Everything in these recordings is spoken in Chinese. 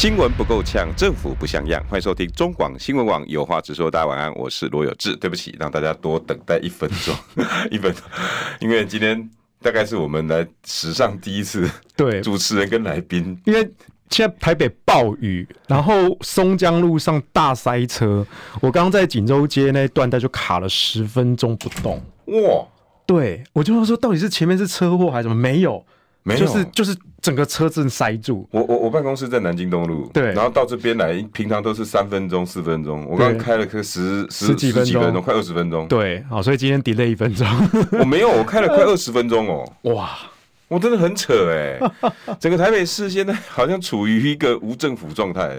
新闻不够呛，政府不像样。欢迎收听中广新闻网有话直说。大家晚安，我是罗有志。对不起，让大家多等待一分钟，一分钟，因为今天大概是我们来史上第一次对主持人跟来宾，因为现在台北暴雨，然后松江路上大塞车，我刚刚在锦州街那一段，它就卡了十分钟不动。哇，对，我就说到底是前面是车祸还是什么？没有。没有，就是就是整个车子塞住。我我我办公室在南京东路，对，然后到这边来，平常都是三分钟、四分钟，我刚刚开了个十十几分钟，快二十分钟。对，好，所以今天 delay 一分钟。我没有，我开了快二十分钟哦。哇。我真的很扯哎、欸，整个台北市现在好像处于一个无政府状态。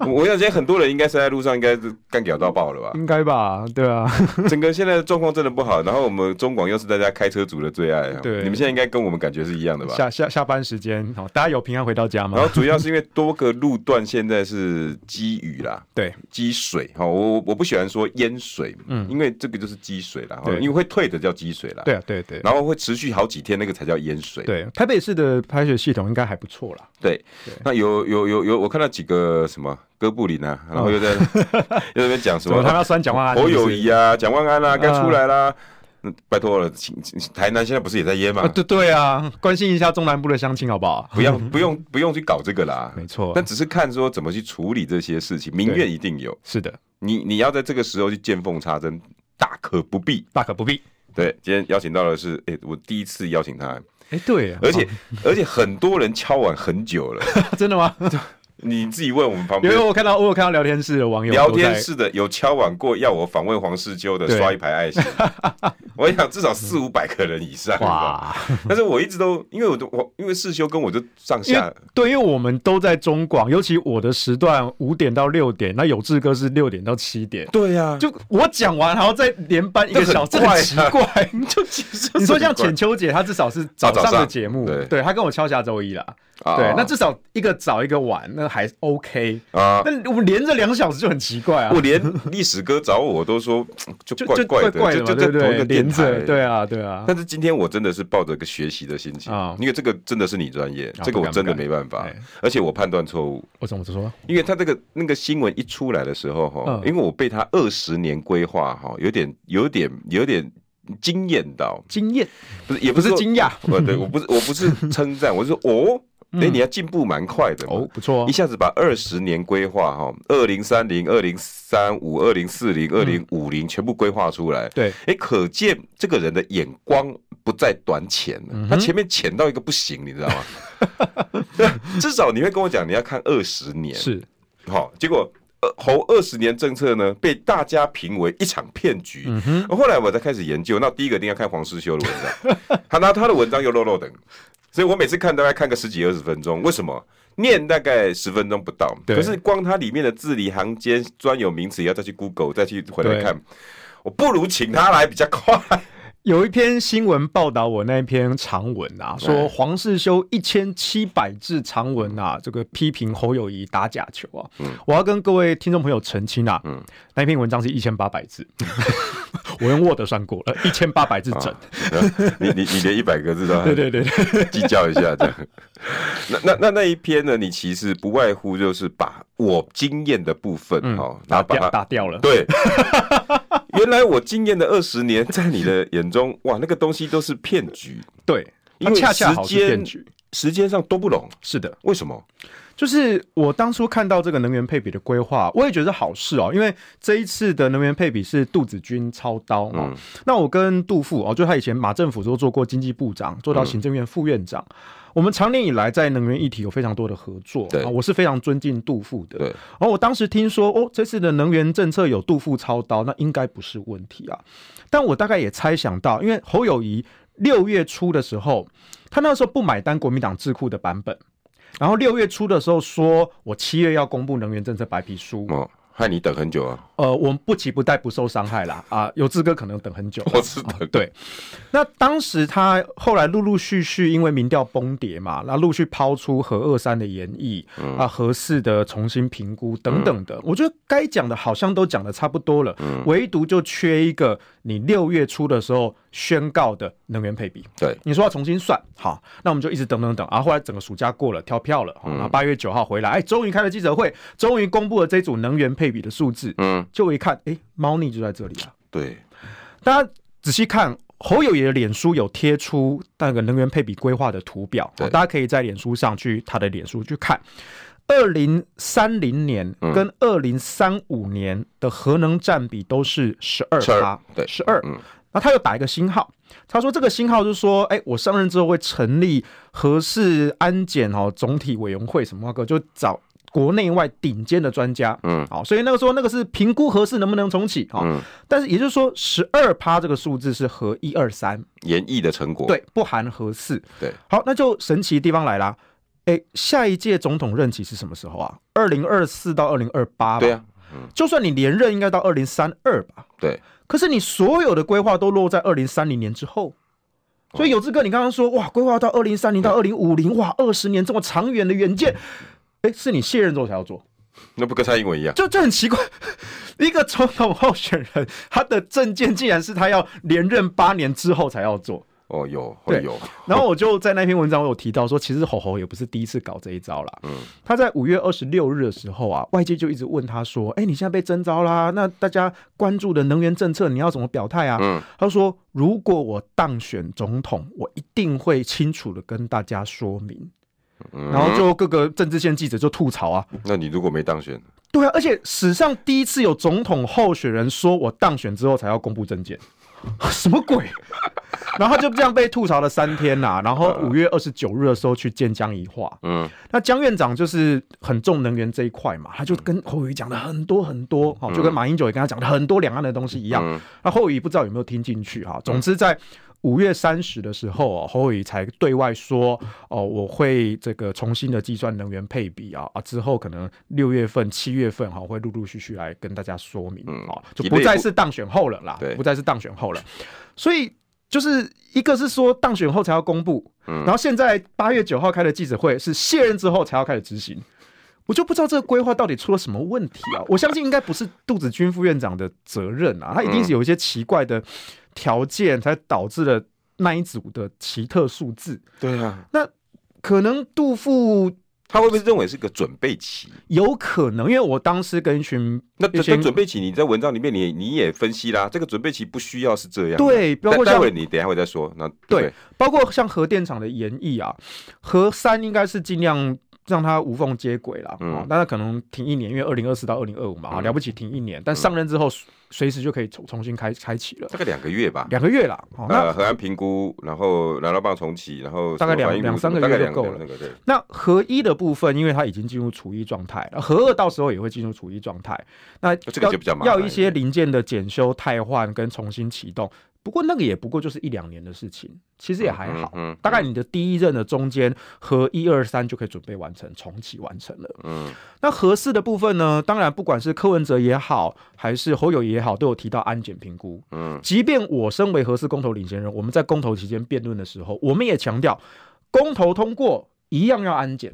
我想，现在很多人应该是在路上，应该是干屌到爆了吧？应该吧，对啊。整个现在的状况真的不好，然后我们中广又是大家开车族的最爱。对，你们现在应该跟我们感觉是一样的吧？下下下班时间，好，大家有平安回到家吗？然后主要是因为多个路段现在是积雨啦，对，积水。哈，我我不喜欢说淹水，嗯，因为这个就是积水啦，因为会退的叫积水啦。对啊，对对。然后会持续好几天，那个才叫淹。水对，台北市的排水系统应该还不错啦。对，那有有有有，我看到几个什么哥布林啊，然后又在 又在讲什么，他要酸蒋万安、侯友谊啊，蒋万安啊，该出来啦。拜托了，台南现在不是也在淹吗？对对啊，关心一下中南部的乡亲好不好？不要 不用不用去搞这个啦，没错。但只是看说怎么去处理这些事情，民怨一定有。是的，你你要在这个时候去见缝插针，大可不必，大可不必。对，今天邀请到的是，哎，我第一次邀请他。哎，对、啊，而且而且很多人敲碗很久了，真的吗？你自己问我们旁边，因为我看到我有看到聊天室的网友，聊天室的有敲碗过要我访问黄世修的，刷一排爱心。我想至少四五百个人以上哇！但是我一直都因为我都我因为世修跟我就上下对，因为我们都在中广，尤其我的时段五点到六点，那有志哥是六点到七点。对呀、啊，就我讲完，然后再连班一个小时，很奇怪。你 就其实你说像浅秋姐，她至少是早上的节目，对，对她跟我敲下周一啦。对，那至少一个早一个晚，那还 OK 啊。那我们连着两小时就很奇怪啊。我连历史哥找我都说 就怪怪的，就就在同一个电台。对啊，对啊。但是今天我真的是抱着一个学习的心情啊，因为这个真的是你专业，这个我真的没办法。而且我判断错误。我怎么说？因为他这个那个新闻一出来的时候哈，因为我被他二十年规划哈，有点有点有点惊艳到。惊艳不是也不是惊讶，不对，我不是我不是称赞，我是说哦。哎，你要进步蛮快的哦，不错，一下子把二十年规划哈，二零三零、二零三五、二零四零、二零五零全部规划出来。对，哎，可见这个人的眼光不再短浅了，他前面浅到一个不行，你知道吗？至少你会跟我讲，你要看二十年。是。好，结果呃，侯二十年政策呢，被大家评为一场骗局。后来我才开始研究，那第一个一定要看黄世修的文章，他拿他的文章又漏漏等。所以我每次看大概看个十几二十分钟，为什么？念大概十分钟不到，可是光它里面的字里行间、专有名词要再去 Google 再去回来看，我不如请他来比较快。有一篇新闻报道我那篇长文啊，说黄世修一千七百字长文啊，这个批评侯友谊打假球啊，嗯。我要跟各位听众朋友澄清啊，嗯。那篇文章是一千八百字，我用 Word 算过了，一千八百字整，你你你连一百个字都 对对对。计较一下这样，那那那那一篇呢，你其实不外乎就是把我经验的部分哦，然后把它打掉了，对。原来我经验的二十年，在你的眼中，哇，那个东西都是骗局。对，因为时间时间上都不拢。是的，为什么？就是我当初看到这个能源配比的规划，我也觉得是好事哦。因为这一次的能源配比是杜子君操刀嘛。嗯、那我跟杜副哦，就他以前马政府都做过经济部长，做到行政院副院长。嗯、我们长年以来在能源议题有非常多的合作。对，我是非常尊敬杜副的。对。然后我当时听说哦，这次的能源政策有杜副操刀，那应该不是问题啊。但我大概也猜想到，因为侯友宜六月初的时候，他那时候不买单国民党智库的版本。然后六月初的时候说，我七月要公布能源政策白皮书。哦，害你等很久啊！呃，我们不急不待，不受伤害啦。啊，有志哥可能等很久。我知道、哦。对，那当时他后来陆陆续续因为民调崩跌嘛，那陆续抛出核二三的研议、嗯、啊，合适的重新评估等等的，嗯、我觉得该讲的好像都讲的差不多了，嗯、唯独就缺一个你六月初的时候宣告的能源配比。对，你说要重新算，好，那我们就一直等等等，啊后后来整个暑假过了，跳票了，然后八月九号回来，哎，终于开了记者会，终于公布了这组能源配比的数字，嗯。就我一看，哎、欸，猫腻就在这里了！对，大家仔细看，侯友宜的脸书有贴出那个能源配比规划的图表，大家可以在脸书上去他的脸书去看，二零三零年跟二零三五年的核能占比都是十二趴，对，十二。那他又打一个星号，他说这个星号就是说，哎、欸，我上任之后会成立核四安检哦总体委员会什么个，就找。国内外顶尖的专家，嗯，好，所以那个时候那个是评估合适能不能重启，好，嗯，但是也就是说十二趴这个数字是和一二三。研议的成果，对，不含合适，对，好，那就神奇的地方来啦，哎、欸，下一届总统任期是什么时候啊？二零二四到二零二八，对啊，嗯，就算你连任应该到二零三二吧，对，可是你所有的规划都落在二零三零年之后，所以有志哥，你刚刚说哇，规划到二零三零到二零五零，哇，二十年这么长远的远见。哎，是你卸任之后才要做，那不跟蔡英文一样？就就很奇怪，一个总统候选人，他的证件竟然是他要连任八年之后才要做。哦，有，会有。然后我就在那篇文章我有提到说，其实侯侯也不是第一次搞这一招啦。嗯，他在五月二十六日的时候啊，外界就一直问他说：“哎，你现在被征召啦，那大家关注的能源政策，你要怎么表态啊？”嗯，他说：“如果我当选总统，我一定会清楚的跟大家说明。”然后就各个政治线记者就吐槽啊，那你如果没当选，对啊，而且史上第一次有总统候选人说我当选之后才要公布政见，什么鬼？然后就这样被吐槽了三天呐、啊。然后五月二十九日的时候去见江宜桦，嗯，那江院长就是很重能源这一块嘛，他就跟侯友宜讲了很多很多，就跟马英九也跟他讲了很多两岸的东西一样。那侯宇不知道有没有听进去哈？总之在。五月三十的时候，哦，侯友宜才对外说，哦，我会这个重新的计算能源配比啊啊，之后可能六月份、七月份哈，会陆陆续续来跟大家说明啊，就不再是当选后了啦，不再是当选后了。所以就是一个是说当选后才要公布，然后现在八月九号开的记者会是卸任之后才要开始执行，我就不知道这个规划到底出了什么问题啊！我相信应该不是杜子君副院长的责任啊，他一定是有一些奇怪的。条件才导致了那一组的奇特数字。对啊，那可能杜甫他会不会认为是个准备期？有可能，因为我当时跟一群那这准备期，你在文章里面你你也分析啦，这个准备期不需要是这样。对，包括待会你等一下会再说。那对，对，包括像核电厂的研议啊，核三应该是尽量。让它无缝接轨了，嗯，但它可能停一年，因为二零二四到二零二五嘛，啊，了不起停一年，但上任之后随时就可以重重新开开启了，大概两个月吧，两个月了，呃，核安评估，然后燃料棒重启，然后大概两两三个月就够了，那核一的部分，因为它已经进入除役状态了，核二到时候也会进入除役状态，那这个就比较麻烦，要一些零件的检修、汰换跟重新启动。不过那个也不过就是一两年的事情，其实也还好。嗯，大概你的第一任的中间和一二三就可以准备完成重启完成了。嗯，那核四的部分呢？当然不管是柯文哲也好，还是侯友也好，都有提到安检评估。嗯，即便我身为核四公投领先人，我们在公投期间辩论的时候，我们也强调，公投通过一样要安检。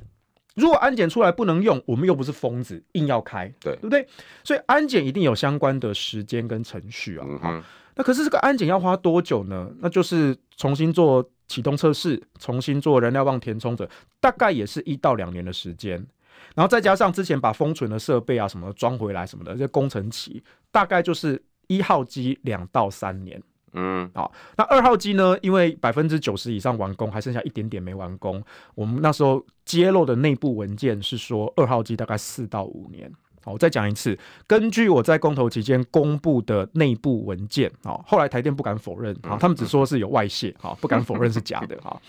如果安检出来不能用，我们又不是疯子，硬要开，对对不对？所以安检一定有相关的时间跟程序啊。嗯那可是这个安检要花多久呢？那就是重新做启动测试，重新做燃料棒填充者，大概也是一到两年的时间。然后再加上之前把封存的设备啊什么的装回来什么的，这工程期大概就是一号机两到三年。嗯，好，那二号机呢？因为百分之九十以上完工，还剩下一点点没完工。我们那时候揭露的内部文件是说，二号机大概四到五年。好，我再讲一次，根据我在公投期间公布的内部文件，好，后来台电不敢否认，好，他们只说是有外泄，好，不敢否认是假的，好，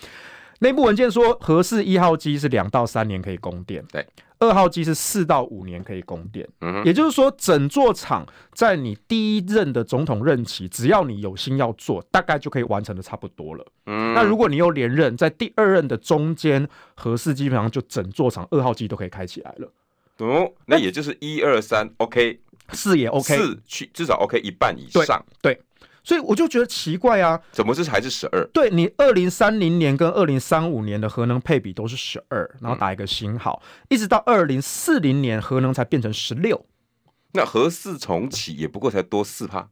内部文件说核四一号机是两到三年可以供电，对，二号机是四到五年可以供电，嗯，也就是说，整座厂在你第一任的总统任期，只要你有心要做，大概就可以完成的差不多了，嗯，那如果你又连任，在第二任的中间，核四基本上就整座厂二号机都可以开起来了。哦，那也就是一二三，OK，四也 OK，四去至少 OK 一半以上。对，对，所以我就觉得奇怪啊，怎么这还是十二？对，你二零三零年跟二零三五年的核能配比都是十二，然后打一个星号，嗯、一直到二零四零年核能才变成十六。那核四重启也不过才多四趴。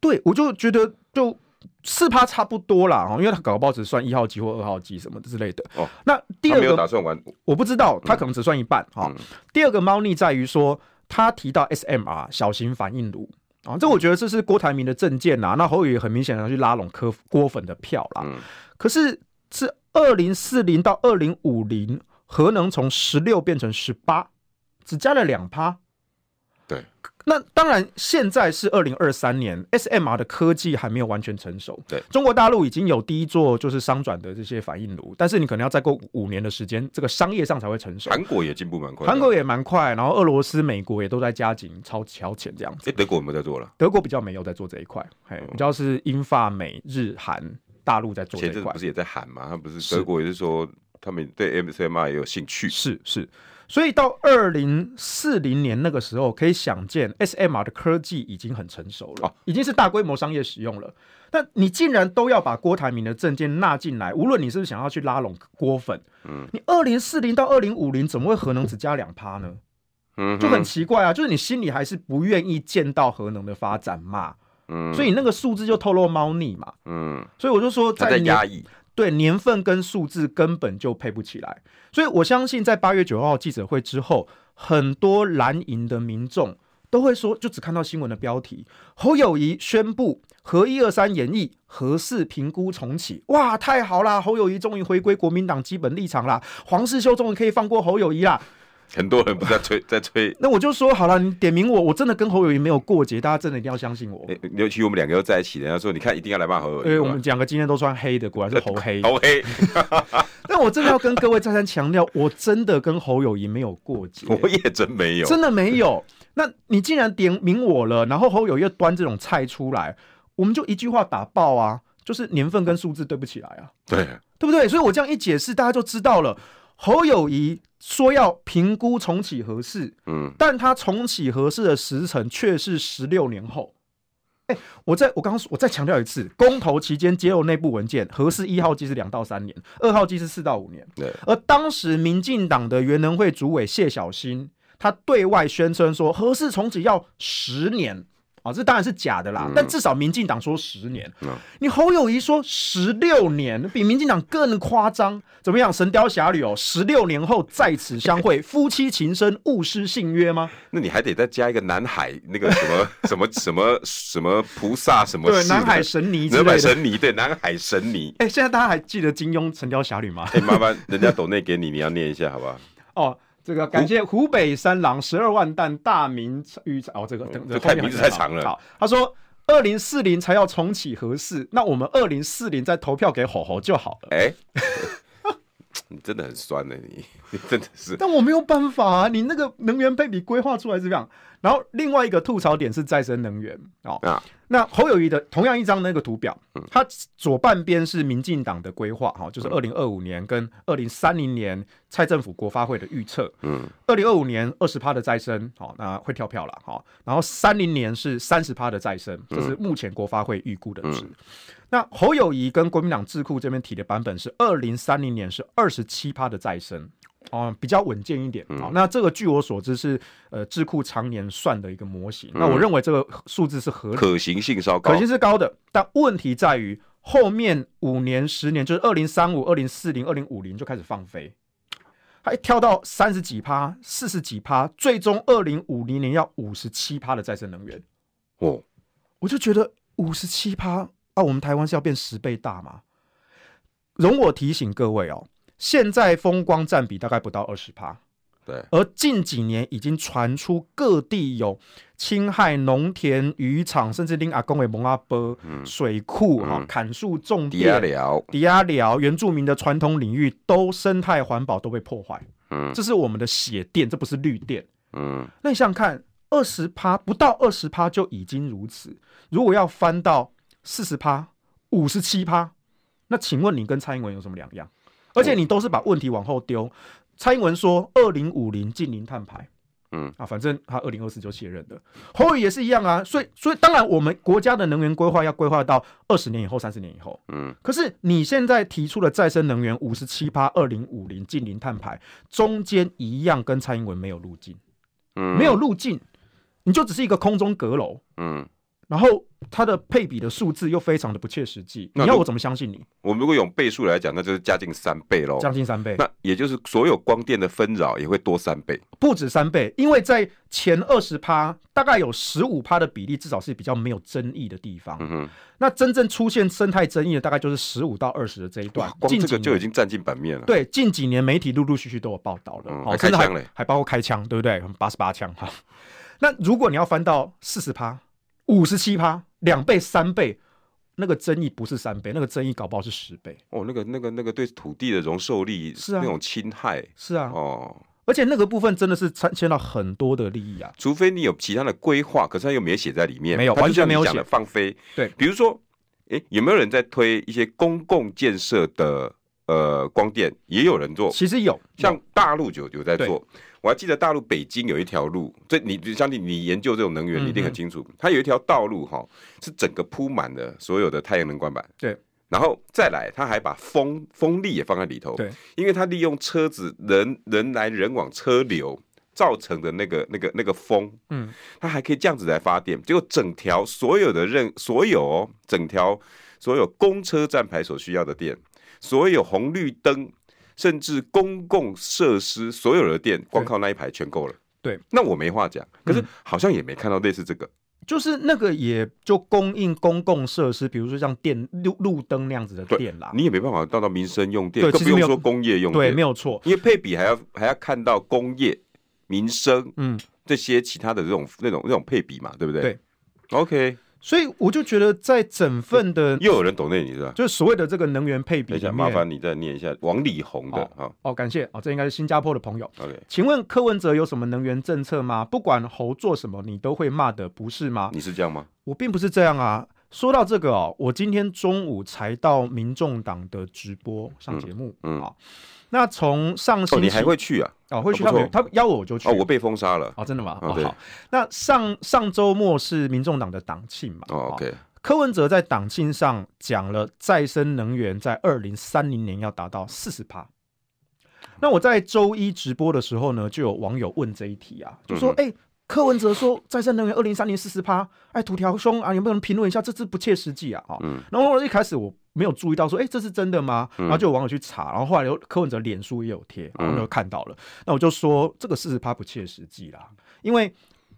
对，我就觉得就四趴差不多啦，因为他搞不好只算一号机或二号机什么之类的。哦，那第二个打算完，我不知道，他可能只算一半哈、嗯哦。第二个猫腻在于说，他提到 SMR 小型反应炉啊，这我觉得这是郭台铭的政见呐。那侯友宜很明显要去拉拢柯郭粉的票啦。嗯、可是是二零四零到二零五零，核能从十六变成十八，只加了两趴。对。那当然，现在是二零二三年，SMR 的科技还没有完全成熟。对，中国大陆已经有第一座就是商转的这些反应炉，但是你可能要再过五年的时间，这个商业上才会成熟。韩国也进步蛮快，韩国也蛮快，然后俄罗斯、美国也都在加紧超超前这样子。哎，德国有没有在做了？德国比较没有在做这一块，嘿，比较是英法美日韩大陆在做这一块。前阵不是也在喊吗？他不是德国也是说他们对 SMR 也有兴趣。是是。所以到二零四零年那个时候，可以想见 SMR 的科技已经很成熟了，已经是大规模商业使用了。但你竟然都要把郭台铭的政见纳进来，无论你是不是想要去拉拢郭粉，嗯，你二零四零到二零五零怎么会核能只加两趴呢？嗯，就很奇怪啊，就是你心里还是不愿意见到核能的发展嘛，嗯，所以那个数字就透露猫腻嘛，嗯，所以我就说在压抑。对，年份跟数字根本就配不起来，所以我相信在八月九号记者会之后，很多蓝营的民众都会说，就只看到新闻的标题，侯友谊宣布和一二三演绎何事评估重启，哇，太好啦，侯友谊终于回归国民党基本立场啦，黄世修终于可以放过侯友谊啦。很多人不在吹，在吹。那我就说好了，你点名我，我真的跟侯友谊没有过节，大家真的一定要相信我。欸、尤其我们两个又在一起，人家说你看一定要来骂侯友宜。对，我们两个今天都穿黑的，果然是 侯黑。侯黑。但我真的要跟各位再三强调，我真的跟侯友谊没有过节。我也真没有，真的没有。那你既然点名我了，然后侯友谊又端这种菜出来，我们就一句话打爆啊，就是年份跟数字对不起来啊。对，对不对？所以我这样一解释，大家就知道了。侯友宜说要评估重启合适，嗯，但他重启合适的时程却是十六年后。哎、欸，我再我刚刚，我再强调一次，公投期间揭露内部文件，合适一号机是两到三年，二号机是四到五年。对，而当时民进党的原能会主委谢小新，他对外宣称说合适重启要十年。啊、哦，这当然是假的啦，嗯、但至少民进党说十年，嗯、你侯友谊说十六年，比民进党更夸张。怎么样？神雕侠侣哦，十六年后在此相会，夫妻情深，勿失信约吗？那你还得再加一个南海那个什么什么什么什么菩萨什么？对，南海神尼，南海神尼，对，南海神尼。哎，现在大家还记得金庸《神雕侠侣》吗？哎，麻烦人家抖内给你，你要念一下，好不好？哦。这个感谢湖北三郎十二万担大名与哦，这个等这太名字太长了。好，他说二零四零才要重启合适，那我们二零四零再投票给侯侯就好了。哎，你真的很酸呢，你你 真的是。但我没有办法啊，你那个能源配比规划出来是这样。然后另外一个吐槽点是再生能源哦。啊那侯友谊的同样一张那个图表，它左半边是民进党的规划哈，就是二零二五年跟二零三零年蔡政府国发会的预测。嗯，二零二五年二十趴的再生，好，那会跳票了哈。然后三零年是三十趴的再生，这是目前国发会预估的值。那侯友谊跟国民党智库这边提的版本是二零三零年是二十七趴的再生。哦、嗯，比较稳健一点。好、嗯，那这个据我所知是呃智库常年算的一个模型。嗯、那我认为这个数字是合理，可行性稍高，可行是高的。但问题在于后面五年、十年，就是二零三五、二零四零、二零五零就开始放飞，还跳到三十几趴、四十几趴，最终二零五零年要五十七趴的再生能源。哦，我就觉得五十七趴啊，我们台湾是要变十倍大吗？容我提醒各位哦。现在风光占比大概不到二十趴，对。而近几年已经传出各地有侵害农田、渔场，甚至令阿公为蒙阿波水库哈、嗯、砍树种地、抵押寮原住民的传统领域都生态环保都被破坏。嗯，这是我们的血电，这不是绿电。嗯，那你想想看，二十趴不到二十趴就已经如此，如果要翻到四十趴、五十七趴，那请问你跟蔡英文有什么两样？而且你都是把问题往后丢。蔡英文说二零五零近零碳排，嗯啊，反正他二零二四就卸任了。侯友也是一样啊，所以所以当然我们国家的能源规划要规划到二十年以后、三十年以后。嗯，可是你现在提出了再生能源五十七趴，二零五零近零碳排，中间一样跟蔡英文没有路径，嗯，没有路径，你就只是一个空中阁楼，嗯。然后它的配比的数字又非常的不切实际，你要我怎么相信你？我们如果用倍数来讲，那就是将近三倍喽，将近三倍。那也就是所有光电的纷扰也会多三倍，不止三倍，因为在前二十趴，大概有十五趴的比例，至少是比较没有争议的地方。嗯哼，那真正出现生态争议的，大概就是十五到二十的这一段，光这个就已经占尽版面了。对，近几年媒体陆陆续续都有报道了，嗯、还开枪嘞，还包括开枪，对不对？八十八枪哈。那如果你要翻到四十趴。五十七趴，两倍、三倍，那个争议不是三倍，那个争议搞不好是十倍。哦，那个、那个、那个对土地的容受力是啊，那种侵害是啊，哦，而且那个部分真的是牵牵到很多的利益啊。除非你有其他的规划，可是他又没写在里面，没有，完全没有写，放飞。对，比如说，哎，有没有人在推一些公共建设的呃光电？也有人做，其实有，像大陆就有在做。我还记得大陆北京有一条路，这你相信你研究这种能源，你一定很清楚。嗯、它有一条道路哈，是整个铺满了所有的太阳能光板。对，然后再来，它还把风风力也放在里头。对，因为它利用车子人人来人往车流造成的那个那个那个风，嗯，它还可以这样子来发电。结果整条所有的任所有、哦、整条所有公车站牌所需要的电，所有红绿灯。甚至公共设施所有的电，光靠那一排全够了。对，那我没话讲。可是好像也没看到类似这个，就是那个也就供应公共设施，比如说像电路路灯那样子的电啦。你也没办法到到民生用电，更不用说工业用电。对，没有错。因为配比还要还要看到工业、民生，嗯，这些其他的这种那种那种配比嘛，对不对？对，OK。所以我就觉得，在整份的又有人懂那，你是吧，就是所谓的这个能源配比等一下，麻烦你再念一下王力宏的哦，哦，哦，感谢哦，这应该是新加坡的朋友。OK，请问柯文哲有什么能源政策吗？不管侯做什么，你都会骂的，不是吗？你是这样吗？我并不是这样啊。说到这个哦，我今天中午才到民众党的直播上节目，嗯，啊、嗯。那从上星期、哦、你还会去啊？哦，会去。他他邀我，我就去。哦，我被封杀了。哦，真的吗？哦，好。那上上周末是民众党的党庆嘛？哦，OK。柯文哲在党庆上讲了再生能源在二零三零年要达到四十趴。那我在周一直播的时候呢，就有网友问这一题啊，就说：“哎、嗯欸，柯文哲说再生能源二零三零四十趴，哎，土条兄啊，有没有人评论一下？这是不切实际啊！”啊、嗯，然后我一开始我。没有注意到说，哎，这是真的吗？然后就有网友去查，然后后来有柯文哲脸书也有贴，然后就看到了。那我就说，这个四十趴不切实际啦，因为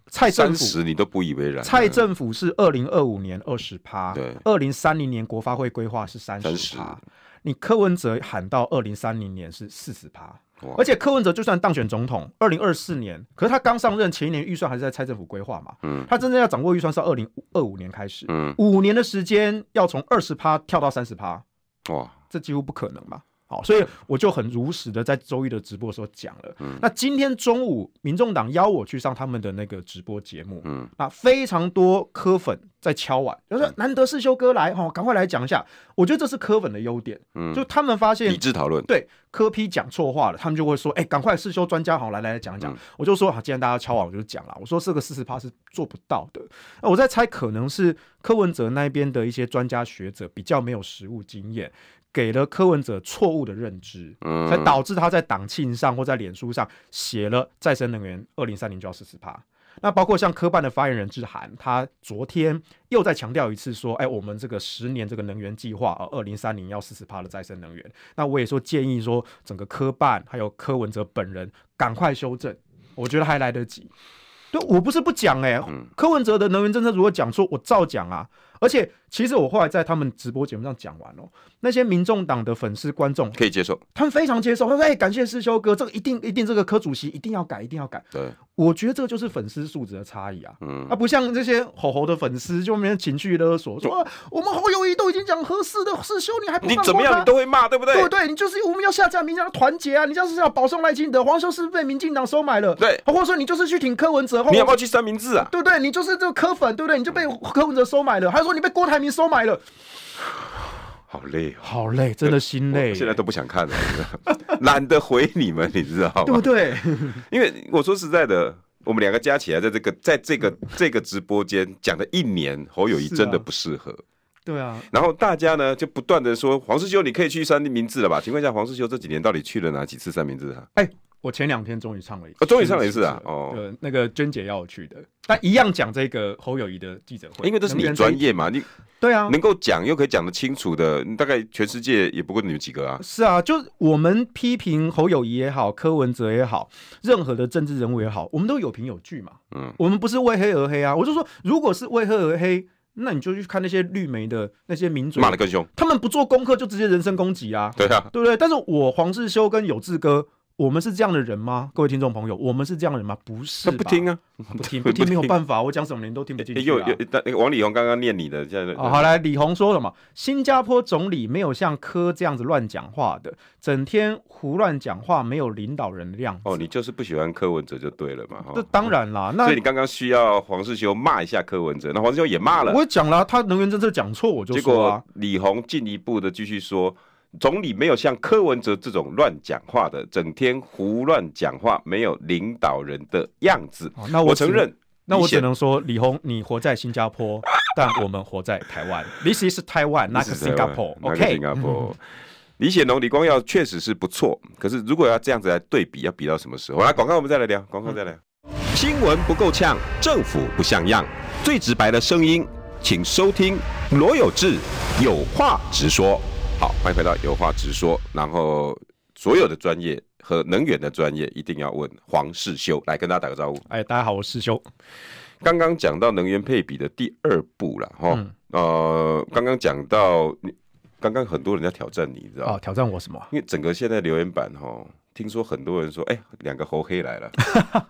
蔡政府你都不以为然。蔡政府是二零二五年二十趴，对，二零三零年国发会规划是三十趴，你柯文哲喊到二零三零年是四十趴。而且柯文哲就算当选总统，二零二四年，可是他刚上任前一年预算还是在蔡政府规划嘛，嗯，他真正要掌握预算是二零二五年开始，嗯，五年的时间要从二十趴跳到三十趴，哇，这几乎不可能嘛。好，所以我就很如实的在周一的直播时候讲了。嗯，那今天中午，民众党邀我去上他们的那个直播节目。嗯，那非常多科粉在敲碗，就说难得世修哥来，哈，赶快来讲一下。我觉得这是科粉的优点。嗯，就他们发现理智讨论，对科批讲错话了，他们就会说，哎，赶快世修专家好来来来讲一讲。我就说，好，既然大家敲碗，我就讲了。我说这个四十趴是做不到的。那我在猜，可能是柯文哲那边的一些专家学者比较没有实务经验。给了柯文哲错误的认知，嗯，才导致他在党庆上或在脸书上写了再生能源二零三零就要四十趴。那包括像科办的发言人志涵，他昨天又再强调一次说，哎，我们这个十年这个能源计划，二零三零要四十趴的再生能源。那我也说建议说，整个科办还有柯文哲本人赶快修正，我觉得还来得及。对，我不是不讲哎、欸，柯文哲的能源政策如果讲说，我照讲啊。而且，其实我后来在他们直播节目上讲完了，那些民众党的粉丝观众可以接受，他们非常接受。他说：“哎，感谢世修哥，这个一定一定，这个柯主席一定要改，一定要改。”对，我觉得这个就是粉丝素质的差异啊。嗯，啊，不像这些吼吼的粉丝，就没有情绪勒索，说我们侯友谊都已经讲合适的世修，你还不你怎么样，你都会骂，对不对？对对，你就是我们要下架民进党团结啊！你这样是要保送赖清德，黄秀是被民进党收买了，对，或者说你就是去挺柯文哲，你要不要去三明治啊？对不对？你就是这个柯粉，对不对？你就被柯文哲收买了，还说你被郭台铭收。买了，好累，好累，真的心累。现在都不想看了，懒得回你们，你知道吗？对不对？因为我说实在的，我们两个加起来，在这个在这个这个直播间讲了一年，侯友谊真的不适合。对啊，然后大家呢就不断的说黄士修，你可以去三明治了吧？请问一下，黄士修这几年到底去了哪几次三明治啊？哎，我前两天终于唱了一次，哦，终于唱了一次啊！哦，那个娟姐要我去的，但一样讲这个侯友谊的记者会，因为这是你专业嘛，你对啊，能够讲又可以讲得清楚的，大概全世界也不过你们几个啊。是啊，就我们批评侯友谊也好，柯文哲也好，任何的政治人物也好，我们都有凭有据嘛。嗯，我们不是为黑而黑啊。我就说，如果是为黑而黑。那你就去看那些绿媒的那些名嘴，骂的更凶。他们不做功课就直接人身攻击啊！对啊，对不对？但是我黄志修跟有志哥。我们是这样的人吗？各位听众朋友，我们是这样的人吗？不是，他不听啊，不听不听没有办法，我讲什么您都听不进去、啊。又又那个王力宏刚刚念你的，现在、哦、好来，李宏说了嘛，新加坡总理没有像柯这样子乱讲话的，整天胡乱讲话，没有领导人的样子。哦，你就是不喜欢柯文哲就对了嘛？这当然啦，那所以你刚刚需要黄世修骂一下柯文哲，那黄世修也骂了。我讲了，他能源政策讲错，我就。结果李宏进一步的继续说。总理没有像柯文哲这种乱讲话的，整天胡乱讲话，没有领导人的样子。哦、那我，我承认，那我只能说，李红，你活在新加坡，但我们活在台湾。This is Taiwan, not Singapore. OK，新加坡。李显龙、李光耀确实是不错，可是如果要这样子来对比，要比到什么时候？来广告，我们再来聊。广告再来。新闻不够呛，政府不像样，最直白的声音，请收听罗有志有话直说。好，欢迎回到有话直说。然后所有的专业和能源的专业一定要问黄世修来跟大家打个招呼。哎，大家好，我是世修。刚刚讲到能源配比的第二步了哈。嗯、呃，刚刚讲到你，刚刚很多人在挑战你，知道吗？哦，挑战我什么？因为整个现在留言板哈，听说很多人说，哎，两个猴黑来了，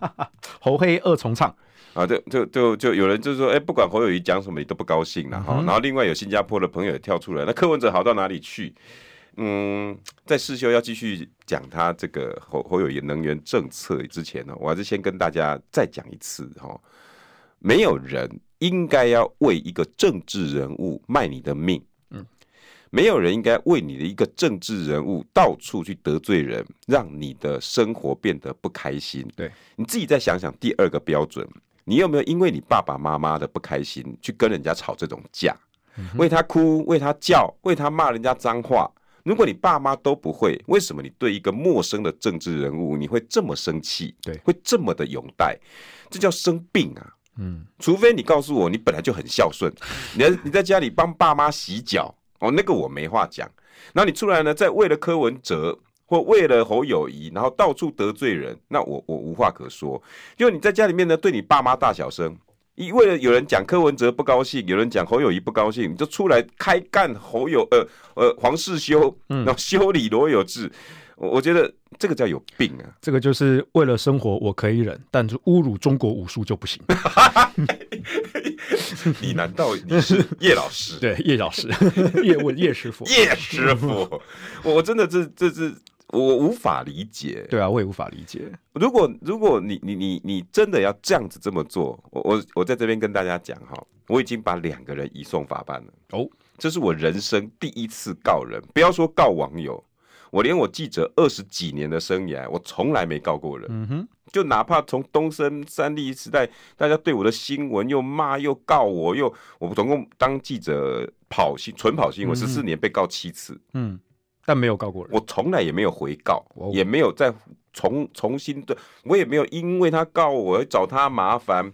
猴黑二重唱。啊，就就就就有人就是说，哎、欸，不管侯友谊讲什么，你都不高兴了哈。嗯、然后另外有新加坡的朋友也跳出来，那柯文哲好到哪里去？嗯，在世修要继续讲他这个侯侯友谊能源政策之前呢，我还是先跟大家再讲一次哈，没有人应该要为一个政治人物卖你的命，嗯，没有人应该为你的一个政治人物到处去得罪人，让你的生活变得不开心。对，你自己再想想第二个标准。你有没有因为你爸爸妈妈的不开心去跟人家吵这种架，为他哭，为他叫，为他骂人家脏话？如果你爸妈都不会，为什么你对一个陌生的政治人物你会这么生气？对，会这么的拥戴？这叫生病啊！嗯，除非你告诉我你本来就很孝顺，你在你在家里帮爸妈洗脚哦，那个我没话讲。然后你出来呢，在为了柯文哲。或为了侯友谊，然后到处得罪人，那我我无话可说。因为你在家里面呢，对你爸妈大小声，一为了有人讲柯文哲不高兴，有人讲侯友谊不高兴，你就出来开干侯友呃呃黄世修，然后修理罗有志。我我觉得这个叫有病啊！这个就是为了生活我可以忍，但是侮辱中国武术就不行。你难道你是叶老师？对，叶老师，叶问叶师傅，叶师傅，我真的这这是。我无法理解，对啊，我也无法理解。如果如果你你你你真的要这样子这么做，我我我在这边跟大家讲哈，我已经把两个人移送法办了。哦，这是我人生第一次告人，不要说告网友，我连我记者二十几年的生涯，我从来没告过人。嗯哼，就哪怕从东森三立时代，大家对我的新闻又骂又告我，又我总共当记者跑新纯跑新闻十四年，被告七次。嗯。但没有告过人，我从来也没有回告，也没有再重重新对，我也没有因为他告我而找他麻烦，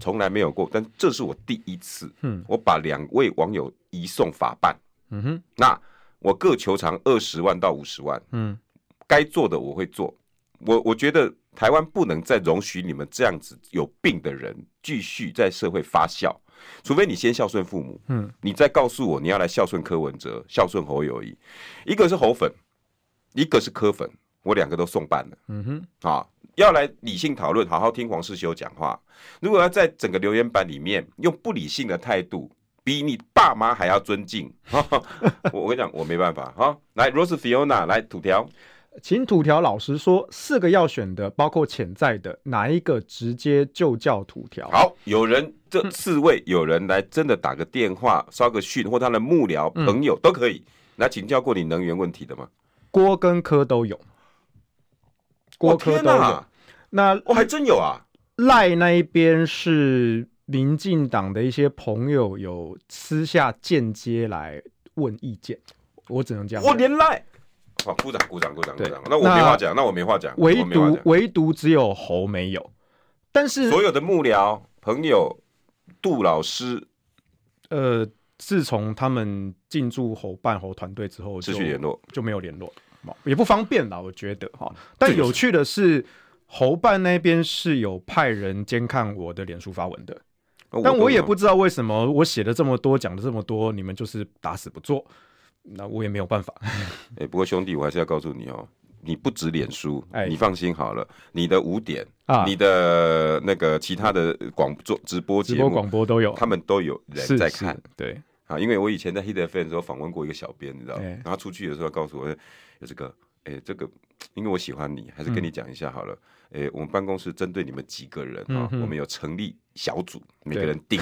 从来没有过。但这是我第一次，嗯，我把两位网友移送法办，嗯哼，那我各求偿二十万到五十万，嗯，该做的我会做，我我觉得台湾不能再容许你们这样子有病的人继续在社会发酵。除非你先孝顺父母，嗯，你再告诉我你要来孝顺柯文哲、孝顺侯友谊，一个是侯粉，一个是柯粉，我两个都送办了，嗯哼，啊，要来理性讨论，好好听黄世修讲话。如果要在整个留言板里面用不理性的态度，比你爸妈还要尊敬，我我跟你讲，我没办法哈。来，Rose Fiona 来土条。请土条老实说，四个要选的，包括潜在的，哪一个直接就叫土条？好，有人这四位，有人来真的打个电话、捎个讯，或他的幕僚朋友都可以来请教过你能源问题的吗？郭跟柯都有，郭柯都有。那我还真有啊！赖那一边是民进党的一些朋友有私下间接来问意见，我只能这样。我连赖，好，鼓掌鼓掌鼓掌鼓掌。那我没话讲，那我没话讲。唯独唯独只有侯没有，但是所有的幕僚朋友，杜老师，呃，自从他们进驻侯办侯团队之后，失去联络就没有联络，也不方便啦，我觉得哈。但有趣的是。侯办那边是有派人监看我的脸书发文的，但我也不知道为什么我写了这么多，讲了这么多，你们就是打死不做，那我也没有办法。哎，不过兄弟，我还是要告诉你哦，你不止脸书，哎你放心好了，你的五点啊，你的那个其他的广做直播节目、广播都有，他们都有人在看。对啊，因为我以前在 Hit FM 的时候访问过一个小编，你知道，然后出去的时候告诉我有这个，哎，这个，因为我喜欢你，还是跟你讲一下好了。诶、欸，我们办公室针对你们几个人啊，嗯、我们有成立小组，每个人定，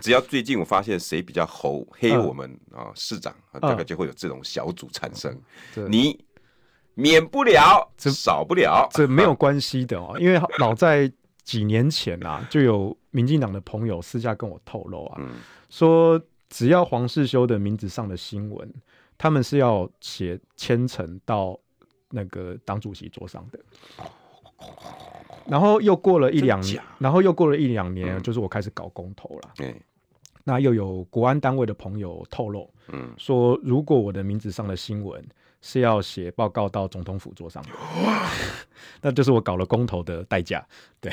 只要最近我发现谁比较猴黑我们啊，市长大概就会有这种小组产生。嗯、你免不了，这少不了，这没有关系的哦。因为老在几年前啊，就有民进党的朋友私下跟我透露啊，嗯、说只要黄世修的名字上的新闻，他们是要写千层到那个党主席桌上的。然后又过了一两年，然后又过了一两年，就是我开始搞公投了。嗯，那又有国安单位的朋友透露，嗯，说如果我的名字上的新闻是要写报告到总统府桌上的，哇，那就是我搞了公投的代价。对，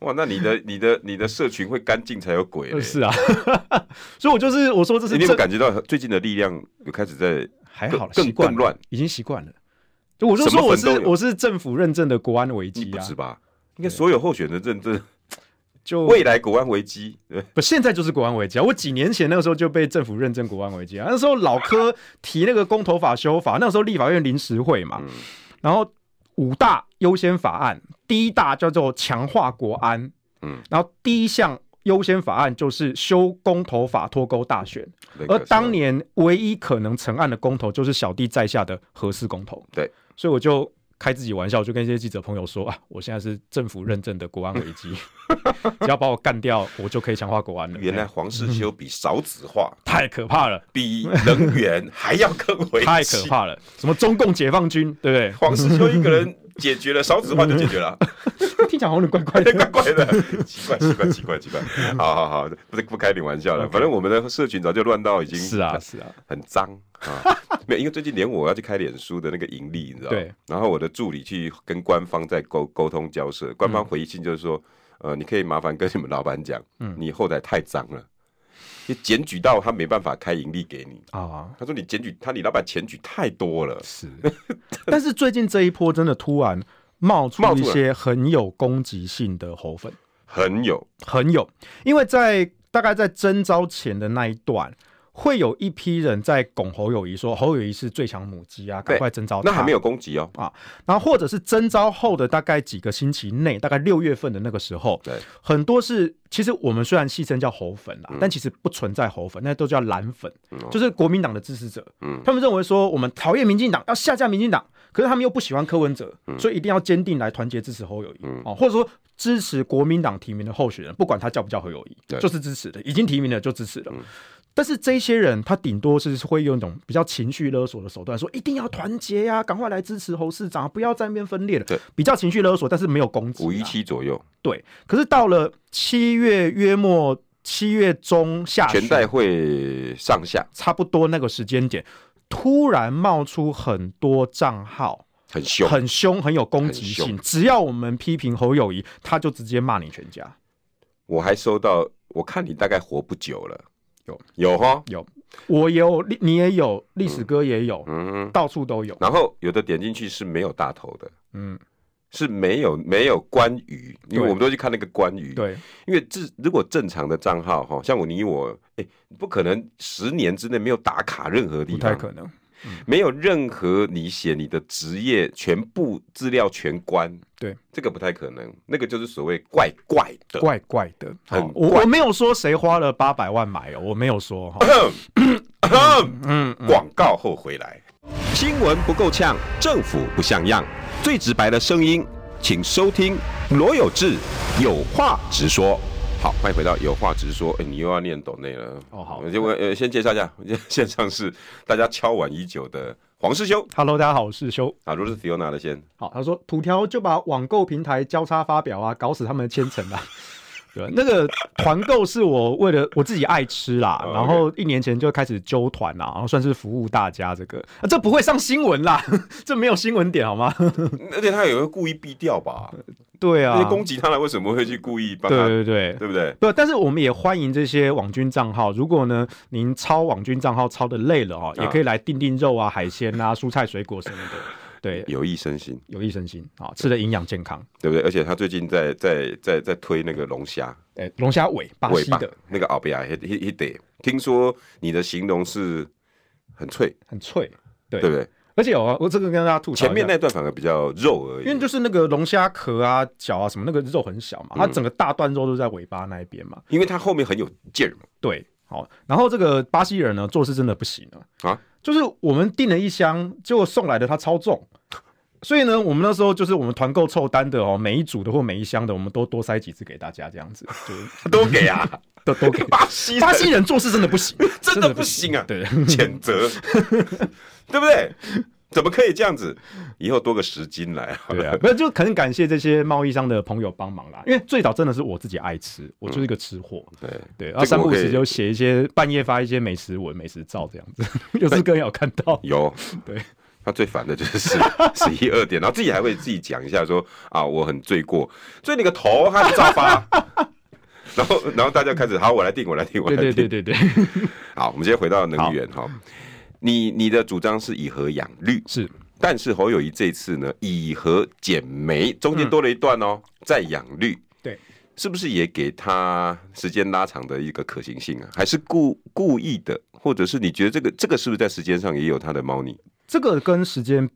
哇，那你的、你的、你的社群会干净才有鬼。是啊，所以我就是我说这是你有感觉到最近的力量有开始在还好更更乱，已经习惯了。我就说我是我是政府认证的国安危机啊，不是吧？应该所有候选人认证，就未来国安危机，不，现在就是国安危机啊！我几年前那个时候就被政府认证国安危机啊，那时候老柯提那个公投法修法，那个时候立法院临时会嘛，然后五大优先法案，第一大叫做强化国安，嗯，然后第一项优先法案就是修公投法脱钩大选，而当年唯一可能成案的公投就是小弟在下的核四公投，对。所以我就开自己玩笑，就跟一些记者朋友说啊，我现在是政府认证的国安危机，只要把我干掉，我就可以强化国安了。原来黄世修比少子化太可怕了，比能源还要更危，太可怕了。什么中共解放军，对不对？黄世修一个人解决了少子化就解决了，听起来好像怪怪的，怪怪的，奇怪奇怪奇怪奇怪。好好好，不是不开你玩笑了，反正我们的社群早就乱到已经是啊是啊，很脏啊。没有，因为最近连我要去开脸书的那个盈利，你知道吗？对。然后我的助理去跟官方在沟沟通交涉，官方回信就是说，嗯、呃，你可以麻烦跟你们老板讲，嗯，你后台太脏了，你检举到他没办法开盈利给你啊。他说你检举他，你老板检举太多了。是。但是最近这一波真的突然冒出一些很有攻击性的猴粉，很有很有，因为在大概在征招前的那一段。会有一批人在拱侯友谊，说侯友谊是最强母鸡啊，赶快征召他。那还没有攻击哦。啊，然后或者是征召后的大概几个星期内，大概六月份的那个时候，对，很多是其实我们虽然戏称叫侯粉啦，嗯、但其实不存在侯粉，那都叫蓝粉，嗯、就是国民党的支持者。嗯，他们认为说我们讨厌民进党，要下架民进党，可是他们又不喜欢柯文哲，嗯、所以一定要坚定来团结支持侯友谊。嗯，哦，或者说支持国民党提名的候选人，不管他叫不叫侯友谊，就是支持的，已经提名了就支持了。嗯但是这些人，他顶多是会用一种比较情绪勒索的手段，说一定要团结呀，赶快来支持侯市长，不要在那边分裂了。对，比较情绪勒索，但是没有攻击。五一七左右，对。可是到了七月约末，七月中下旬，全代会上下差不多那个时间点，突然冒出很多账号，很凶，很凶，很有攻击性。只要我们批评侯友谊，他就直接骂你全家。我还收到，我看你大概活不久了。有。有哈有，我有，你也有，历史哥也有，嗯，到处都有。然后有的点进去是没有大头的，嗯，是没有没有关于，因为我们都去看那个关于，对，因为这如果正常的账号哈，像我你我，哎，不可能十年之内没有打卡任何地方，不太可能。没有任何你写你的职业全部资料全关，对，这个不太可能。那个就是所谓怪怪的，怪怪的。很怪。我我没有说谁花了八百万买哦，我没有说哈。嗯，广告后回来。新闻不够呛，政府不像样，最直白的声音。请收听罗有志有话直说。好，欢迎回到有话直说。哎，你又要念抖内了哦。好，我先呃先介绍一下，线上是大家敲碗已久的黄世修。Hello，大家好，我是修。啊，如果是 Fiona 的先。好，他说土条就把网购平台交叉发表啊，搞死他们的千层啊。对，那个团购是我为了我自己爱吃啦，然后一年前就开始揪团啦，然后算是服务大家。这个、啊、这不会上新闻啦，这没有新闻点好吗？而且他也会故意避掉吧？对啊，攻击他了，为什么会去故意帮他？对对对，对不对？对，但是我们也欢迎这些网军账号。如果呢，您抄网军账号抄的累了哦，也可以来订订肉啊、海鲜啊、蔬菜水果什么的。对，有益身心，有益身心啊，吃的营养健康，对不对？而且他最近在在在在推那个龙虾，哎，龙虾尾巴西的。那个奥比亚，听说你的形容是很脆，很脆，对。对不对？而且我我这个跟大家吐槽，前面那段反而比较肉而已，因为就是那个龙虾壳啊、脚啊什么，那个肉很小嘛，它整个大段肉都在尾巴那一边嘛，因为它后面很有劲儿嘛。对，好，然后这个巴西人呢，做事真的不行啊啊。就是我们订了一箱，结果送来的它超重，所以呢，我们那时候就是我们团购凑单的哦，每一组的或每一箱的，我们都多塞几只给大家，这样子，就 都给啊，都都给。巴西巴西人做事真的不行，真的不行啊，对，谴责，对不对？怎么可以这样子？以后多个十斤来，对啊，那就可能感谢这些贸易商的朋友帮忙啦。因为最早真的是我自己爱吃，我就是一个吃货，对对。然后三不时就写一些半夜发一些美食文、美食照这样子，有志哥有看到 有。对，他最烦的就是十 十一二点，然后自己还会自己讲一下说啊，我很罪过，所以你个头还是照发。然后然后大家开始好，我来定，我来定，我来订，对对对对。好，我们先回到能源哈。你你的主张是以和养绿是，但是侯友宜这次呢，以和减煤，中间多了一段哦，嗯、再养绿，对，是不是也给他时间拉长的一个可行性啊？还是故故意的，或者是你觉得这个这个是不是在时间上也有他的猫腻？这个跟时间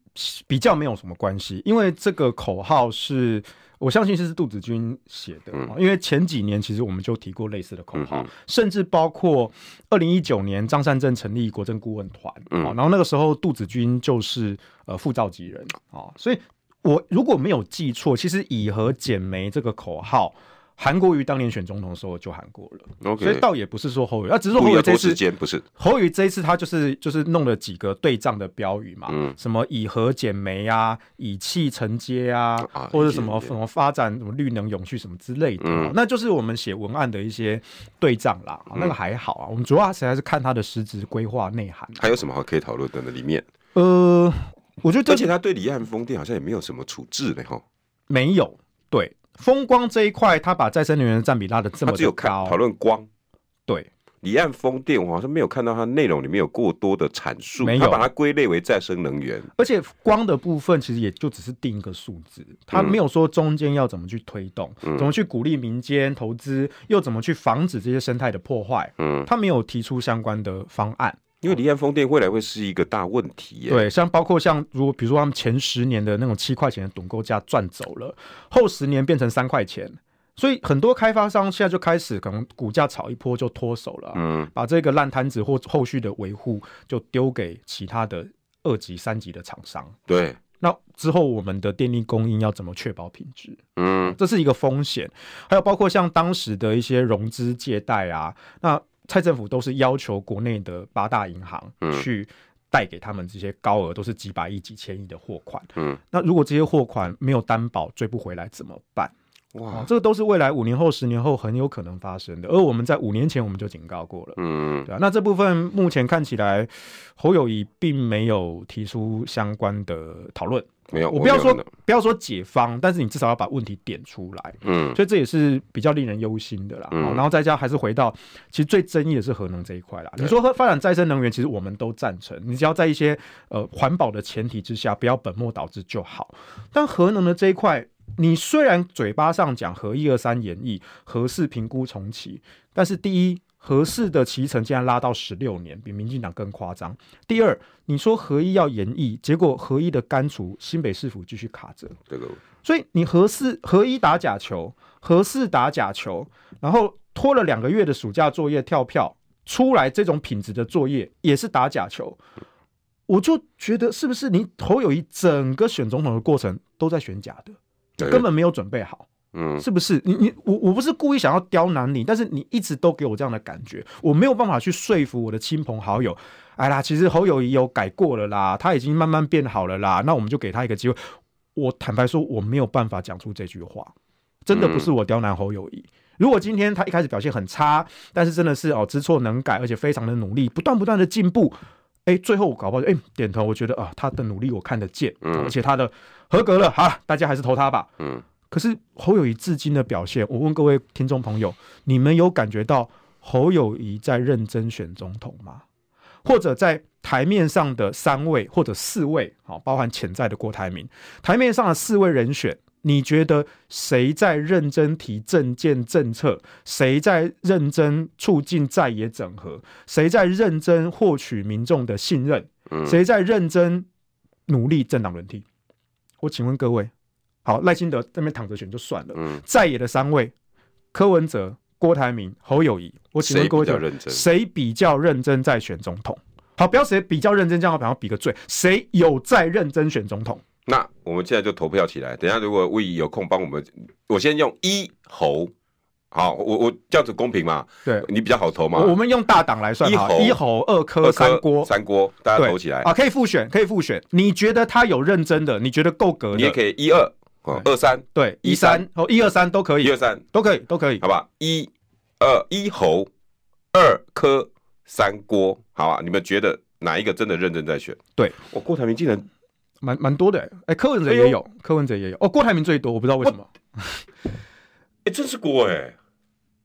比较没有什么关系，因为这个口号是。我相信是杜子君写的，嗯，因为前几年其实我们就提过类似的口号，嗯，甚至包括二零一九年张善政成立国政顾问团，嗯，然后那个时候杜子君就是呃副召集人啊，所以我如果没有记错，其实以和减煤这个口号。韩国瑜当年选总统的时候就喊过了，okay, 所以倒也不是说侯友宜，啊，只是说侯友宜这次不是。侯友宜这一次他就是就是弄了几个对仗的标语嘛，嗯，什么以核减煤啊，以气承接啊，啊，或者什么什么发展什么绿能永续什么之类的，嗯，那就是我们写文案的一些对仗啦，嗯，那个还好啊，我们主要还是还是看他的实质规划内涵。还有什么好可以讨论的呢？里面，呃，我觉得而且他对离岸风电好像也没有什么处置的哈，没有，对。风光这一块，他把再生能源的占比拉的这么只有看讨论光。对，离岸风电，我好像没有看到它内容里面有过多的阐述，没有，它把它归类为再生能源。而且光的部分其实也就只是定一个数字，它没有说中间要怎么去推动，嗯、怎么去鼓励民间投资，又怎么去防止这些生态的破坏。嗯，它没有提出相关的方案。因为离岸风电未来会是一个大问题耶。对，像包括像如果比如说他们前十年的那种七块钱的趸购价赚走了，后十年变成三块钱，所以很多开发商现在就开始可能股价炒一波就脱手了，嗯，把这个烂摊子或后续的维护就丢给其他的二级、三级的厂商。对，那之后我们的电力供应要怎么确保品质？嗯，这是一个风险。还有包括像当时的一些融资借贷啊，那。蔡政府都是要求国内的八大银行去贷给他们这些高额，都是几百亿、几千亿的货款。嗯，那如果这些货款没有担保，追不回来怎么办？哇，这个都是未来五年后、十年后很有可能发生的。而我们在五年前我们就警告过了。嗯，对啊。那这部分目前看起来，侯友宜并没有提出相关的讨论。没有，我不要说不要说解方，但是你至少要把问题点出来。嗯，所以这也是比较令人忧心的啦。嗯，然后再加还是回到，其实最争议的是核能这一块啦。你说发展再生能源，其实我们都赞成，你只要在一些呃环保的前提之下，不要本末倒置就好。但核能的这一块，你虽然嘴巴上讲核一二三演绎，核四评估重启，但是第一。核四的期程竟然拉到十六年，比民进党更夸张。第二，你说合一要延役，结果合一的干除，新北市府继续卡着。这个，所以你合四、合一打假球，合四打假球，然后拖了两个月的暑假作业跳票出来，这种品质的作业也是打假球。我就觉得是不是你侯友宜整个选总统的过程都在选假的？根本没有准备好。嗯，是不是？你你我我不是故意想要刁难你，但是你一直都给我这样的感觉，我没有办法去说服我的亲朋好友。哎啦，其实侯友谊有改过了啦，他已经慢慢变好了啦。那我们就给他一个机会。我坦白说，我没有办法讲出这句话，真的不是我刁难侯友谊。嗯、如果今天他一开始表现很差，但是真的是哦知错能改，而且非常的努力，不断不断的进步，哎、欸，最后我搞不好哎、欸、点头，我觉得啊他的努力我看得见，嗯、而且他的合格了，好，大家还是投他吧。嗯。可是侯友谊至今的表现，我问各位听众朋友，你们有感觉到侯友谊在认真选总统吗？或者在台面上的三位或者四位，好，包含潜在的郭台铭，台面上的四位人选，你觉得谁在认真提政见政策？谁在认真促进在野整合？谁在认真获取民众的信任？谁在认真努力政党轮替？我请问各位。好，赖清德在那边躺着选就算了。嗯，在野的三位，柯文哲、郭台铭、侯友谊，我请问各位，谁比较认真在选总统？好，不要谁比较认真，这样我比方比个罪，谁有在认真选总统？那我们现在就投票起来。等一下如果魏有空帮我们，我先用一侯。好，我我这样子公平嘛？对，你比较好投嘛？我们用大党来算，一侯、一侯、二柯、三郭，三郭，大家投起来啊，可以复选，可以复选。你觉得他有认真的？你觉得够格的？你也可以一二。二三对一三哦一二三都可以，一二三都可以都可以，好吧？一二一侯二柯三郭，好吧！你们觉得哪一个真的认真在选？对，我郭台铭竟然蛮蛮多的哎，哎柯文哲也有，柯文哲也有哦，郭台铭最多，我不知道为什么。哎，真是郭哎！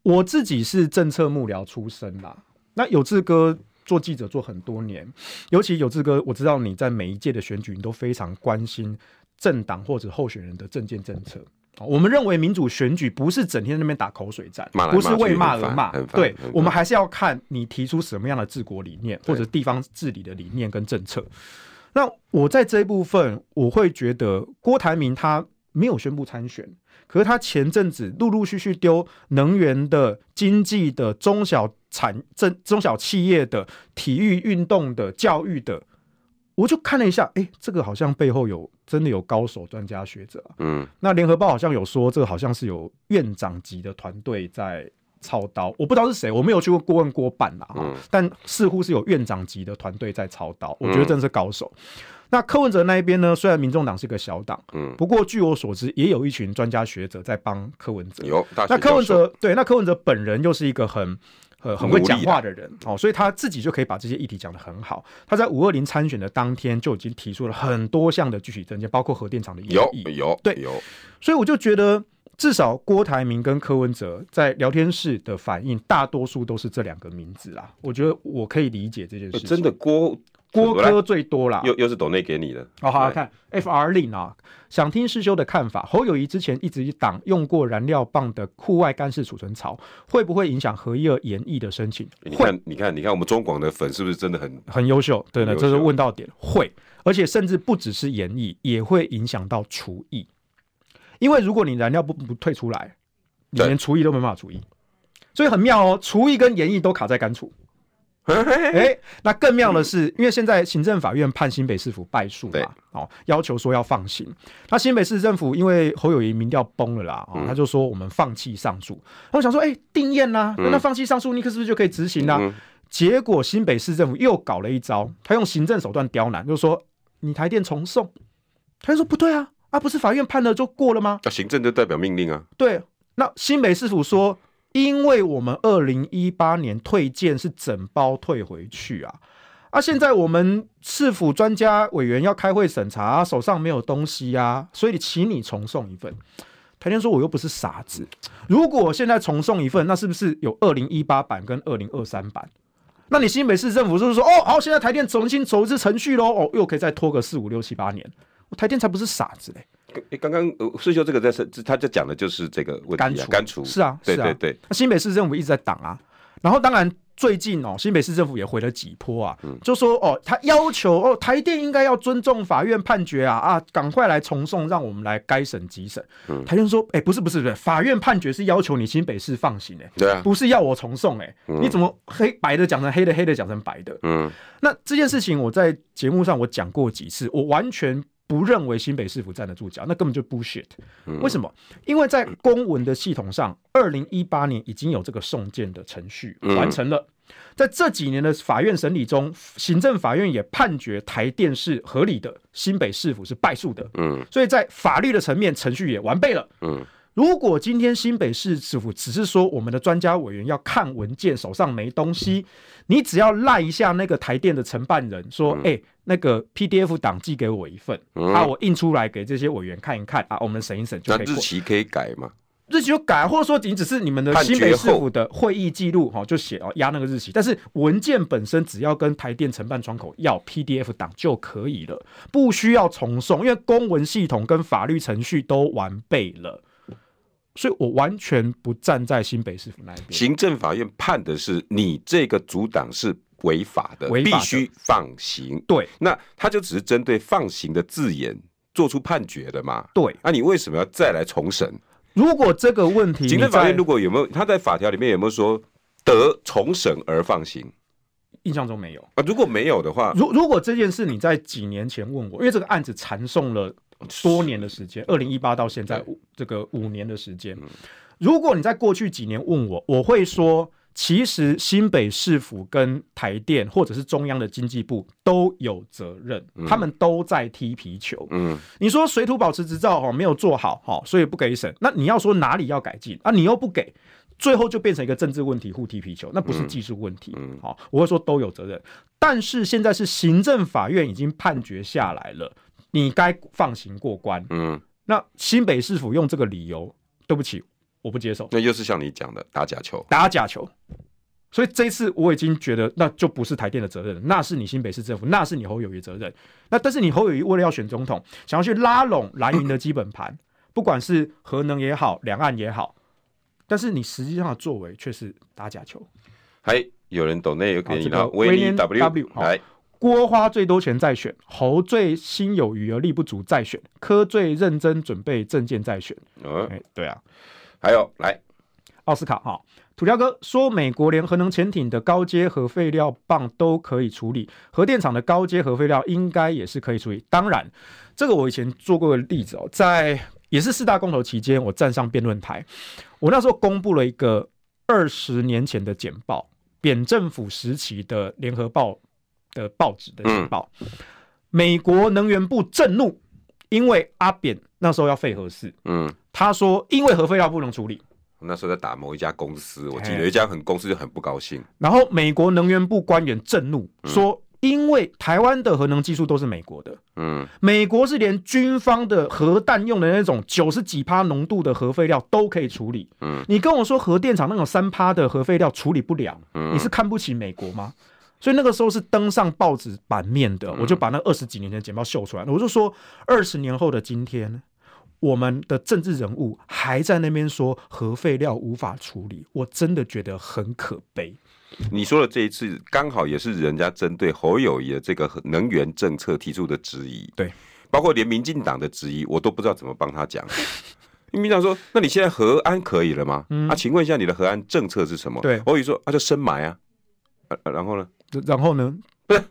我自己是政策幕僚出身啦，那有志哥做记者做很多年，尤其有志哥，我知道你在每一届的选举，你都非常关心。政党或者候选人的政见政策，我们认为民主选举不是整天在那边打口水战，骂不是为骂而骂。对，我们还是要看你提出什么样的治国理念，或者地方治理的理念跟政策。那我在这一部分，我会觉得郭台铭他没有宣布参选，可是他前阵子陆陆续续丢能源的、经济的、中小产、政中小企业的、体育运动的、教育的。我就看了一下，哎、欸，这个好像背后有真的有高手、专家学者、啊。嗯，那联合报好像有说，这个好像是有院长级的团队在操刀。我不知道是谁，我没有去过过问过办啦。嗯，但似乎是有院长级的团队在操刀。我觉得真的是高手。嗯、那柯文哲那一边呢？虽然民众党是个小党，嗯，不过据我所知，也有一群专家学者在帮柯文哲。有，那柯文哲对，那柯文哲本人又是一个很。呃，很会讲话的人哦，所以他自己就可以把这些议题讲得很好。他在五二零参选的当天就已经提出了很多项的具体政见，包括核电厂的有有对有，所以我就觉得至少郭台铭跟柯文哲在聊天室的反应，大多数都是这两个名字啦。我觉得我可以理解这件事情。真的郭。郭哥最多啦，又又是抖内给你的。好好看，F R 令啊，想听师兄的看法。侯友谊之前一直挡用过燃料棒的户外干式储存槽，会不会影响核一二研议的申请？你看，你看，你看，我们中广的粉是不是真的很很优秀？对的，这是问到点。会，而且甚至不只是研议，也会影响到厨艺。因为如果你燃料不不退出来，你连厨艺都没办法厨艺，所以很妙哦，厨艺跟研议都卡在干储。哎，那更妙的是，因为现在行政法院判新北市府败诉嘛，哦，要求说要放行。那新北市政府因为侯友宜民调崩了啦，哦，他就说我们放弃上诉。我想说，哎，定谳啦，那放弃上诉，你可是不是就可以执行啦？嗯、结果新北市政府又搞了一招，他用行政手段刁难，就是说你台电重送。他就说不对啊，啊，不是法院判了就过了吗？那行政就代表命令啊。对，那新北市府说。因为我们二零一八年退件是整包退回去啊，啊，现在我们市府专家委员要开会审查，手上没有东西啊，所以请你重送一份。台电说，我又不是傻子，如果现在重送一份，那是不是有二零一八版跟二零二三版？那你新北市政府是不是说，哦，好，现在台电重新走一次程序喽，哦，又可以再拖个四五六七八年？台电才不是傻子嘞。刚刚师兄这个在是，他就讲的就是这个问题啊，干除是啊，对对对。那新北市政府一直在挡啊，然后当然最近哦，新北市政府也回了几波啊，就说哦，他要求哦，台电应该要尊重法院判决啊啊，赶快来重送，让我们来该审即审。台电说，哎，不是不是不是，法院判决是要求你新北市放行哎，对啊，不是要我重送哎，你怎么黑白的讲成黑的，黑的讲成白的？嗯，那这件事情我在节目上我讲过几次，我完全。不认为新北市府站得住脚，那根本就 bullshit。为什么？因为在公文的系统上，二零一八年已经有这个送件的程序完成了。在这几年的法院审理中，行政法院也判决台电是合理的，新北市府是败诉的。嗯，所以在法律的层面，程序也完备了。嗯，如果今天新北市市府只是说我们的专家委员要看文件，手上没东西，你只要赖一下那个台电的承办人，说，哎、欸，那个 PDF 档寄给我一份，啊，我印出来给这些委员看一看，啊，我们审一审就可以。那日期可以改吗？日期就改，或者说仅只是你们的新北市府的会议记录，哈，就写哦压那个日期。但是文件本身只要跟台电承办窗口要 PDF 档就可以了，不需要重送，因为公文系统跟法律程序都完备了。所以我完全不站在新北市府那一边。行政法院判的是你这个阻挡是违法的，必须放行。对，那他就只是针对放行的字眼做出判决的嘛？对，那你为什么要再来重审？如果这个问题，行政法院如果有没有他在法条里面有没有说得重审而放行？印象中没有啊。如果没有的话，如如果这件事你在几年前问我，因为这个案子缠讼了多年的时间，二零一八到现在这个五年的时间，如果你在过去几年问我，我会说。其实新北市府跟台电或者是中央的经济部都有责任，嗯、他们都在踢皮球。嗯，你说水土保持执照哦没有做好，好，所以不给审。那你要说哪里要改进啊？你又不给，最后就变成一个政治问题，互踢皮球，那不是技术问题。嗯，好，我会说都有责任。但是现在是行政法院已经判决下来了，你该放行过关。嗯，那新北市府用这个理由，对不起。我不接受，那又是像你讲的打假球，打假球。所以这一次我已经觉得，那就不是台电的责任，那是你新北市政府，那是你侯友宜责任。那但是你侯友宜为了要选总统，想要去拉拢蓝营的基本盘，不管是核能也好，两岸也好，但是你实际上的作为却是打假球。还有人懂内有给你了，威廉 W 来，郭花最多钱再选，侯最心有余而力不足再选，柯最认真准备证件再选。嗯，欸、对啊。还有来，奥斯卡哈，土条哥说，美国连核能潜艇的高阶核废料棒都可以处理，核电厂的高阶核废料应该也是可以处理。当然，这个我以前做过的例子哦，在也是四大公投期间，我站上辩论台，我那时候公布了一个二十年前的简报，扁政府时期的联合报的报纸的情报，嗯、美国能源部震怒，因为阿扁那时候要废核四，嗯。他说：“因为核废料不能处理，那时候在打某一家公司，我记得有一家很公司就很不高兴。然后美国能源部官员震怒说：‘因为台湾的核能技术都是美国的，嗯，美国是连军方的核弹用的那种九十几趴浓度的核废料都可以处理，嗯，你跟我说核电厂那种三趴的核废料处理不了，你是看不起美国吗？所以那个时候是登上报纸版面的，我就把那二十几年前的简报秀出来了，我就说二十年后的今天。”我们的政治人物还在那边说核废料无法处理，我真的觉得很可悲。你说的这一次刚好也是人家针对侯友宜的这个能源政策提出的质疑，对，包括连民进党的质疑，我都不知道怎么帮他讲。民进党说：“那你现在核安可以了吗？嗯、啊，请问一下你的核安政策是什么？”对，侯友宜说：“啊，就深埋啊，啊，然后呢？然后呢？不是。”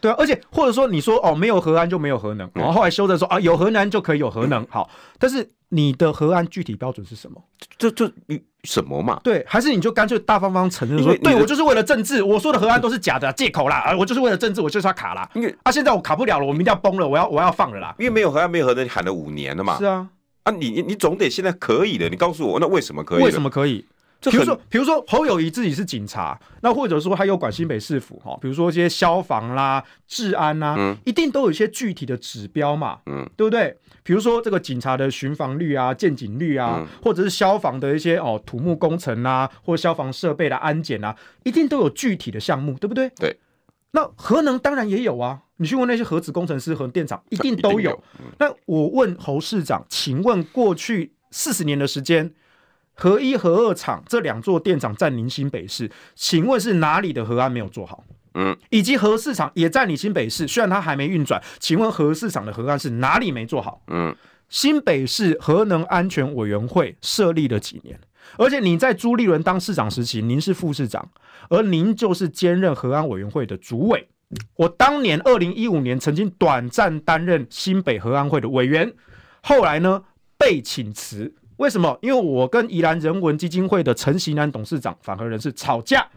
对啊，而且或者说你说哦，没有核安就没有核能，然后后来修正说啊，有核能就可以有核能。好，但是你的核安具体标准是什么？这这你什么嘛？对，还是你就干脆大方方承认说，对我就是为了政治，我说的核安都是假的借口啦，啊，我就是为了政治，我就是要卡啦。因为啊，现在我卡不了了，我明天要崩了，我要我要放了啦。因为没有核安，没有核能，你喊了五年了嘛。是啊，啊，你你你总得现在可以的，你告诉我，那为什么可以？为什么可以？比如说，比如说侯友谊自己是警察，那或者说他又管新北市府哈，比如说一些消防啦、治安啦，嗯，一定都有一些具体的指标嘛，嗯，对不对？比如说这个警察的巡防率啊、见警率啊，或者是消防的一些哦土木工程啊，或消防设备的安检啊，一定都有具体的项目，对不对？对。那核能当然也有啊，你去问那些核子工程师、和电厂，一定都有。那我问侯市长，请问过去四十年的时间？核一、核二厂这两座电厂在您新北市，请问是哪里的核安没有做好？嗯，以及核四厂也在你新北市，虽然它还没运转，请问核四厂的核安是哪里没做好？嗯，新北市核能安全委员会设立了几年？而且你在朱立伦当市长时期，您是副市长，而您就是兼任核安委员会的主委。我当年二零一五年曾经短暂担任新北核安会的委员，后来呢被请辞。为什么？因为我跟宜兰人文基金会的陈锡南董事长反核人士吵架。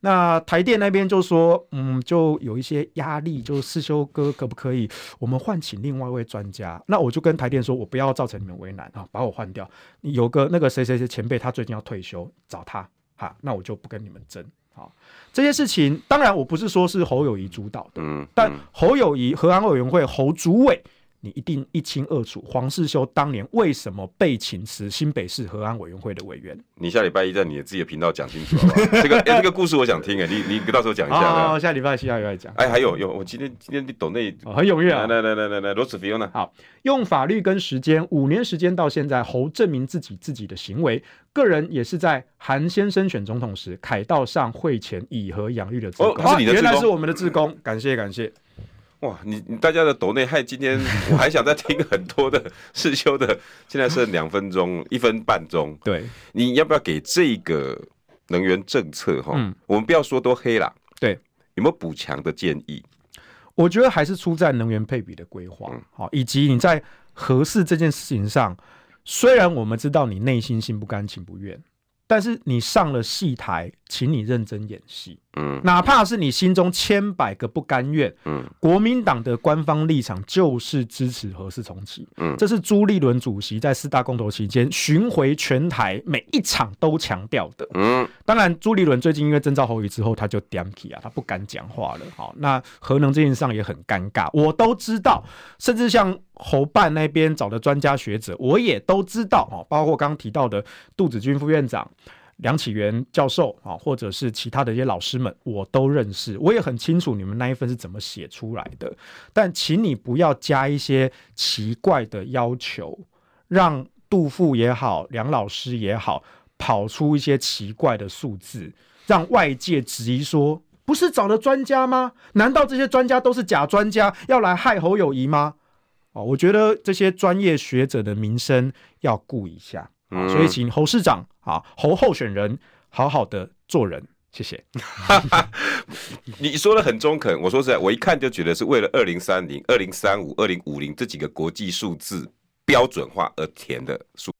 那台电那边就说，嗯，就有一些压力，就世修哥可不可以，我们换请另外一位专家？那我就跟台电说，我不要造成你们为难啊，把我换掉。有个那个谁谁谁前辈，他最近要退休，找他哈，那我就不跟你们争。好，这些事情当然我不是说是侯友谊主导的，嗯，但侯友谊和安委员会侯主委。你一定一清二楚，黄世修当年为什么被请辞新北市和安委员会的委员？你下礼拜一在你的自己的频道讲清楚好不好？这个哎、欸，这个故事我想听哎，你你到时候讲一下。好，下礼拜下礼拜讲。哎，还有有，我今天今天你懂那、哦、很踊跃啊！来来来来来，罗斯菲欧呢？好，用法律跟时间五年时间到现在，侯证明自己自己的行为，个人也是在韩先生选总统时，凯道上会前以和养育的。哦，是你的原来是我们的志工，感谢感谢。哇，你你大家的抖内害今天 我还想再听很多的世修的，现在剩两分钟，一分半钟。对，你要不要给这个能源政策哈？嗯，我们不要说多黑啦。对，有没有补强的建议？我觉得还是出在能源配比的规划，好，以及你在合适这件事情上，虽然我们知道你内心心不甘情不愿。但是你上了戏台，请你认真演戏。嗯，哪怕是你心中千百个不甘愿。嗯，国民党的官方立场就是支持核四重启。嗯，这是朱立伦主席在四大公投期间巡回全台每一场都强调的。嗯，当然朱立伦最近因为征召侯友之后，他就点起啊，他不敢讲话了。好，那核能这件事上也很尴尬，我都知道，甚至像侯办那边找的专家学者，我也都知道。哦，包括刚刚提到的杜子君副院长。梁启源教授啊，或者是其他的一些老师们，我都认识，我也很清楚你们那一份是怎么写出来的。但请你不要加一些奇怪的要求，让杜副也好，梁老师也好，跑出一些奇怪的数字，让外界质疑说，不是找的专家吗？难道这些专家都是假专家，要来害侯友谊吗？哦，我觉得这些专业学者的名声要顾一下。所以，请侯市长啊，侯候选人好好的做人，谢谢。你说的很中肯，我说实在，我一看就觉得是为了二零三零、二零三五、二零五零这几个国际数字标准化而填的数。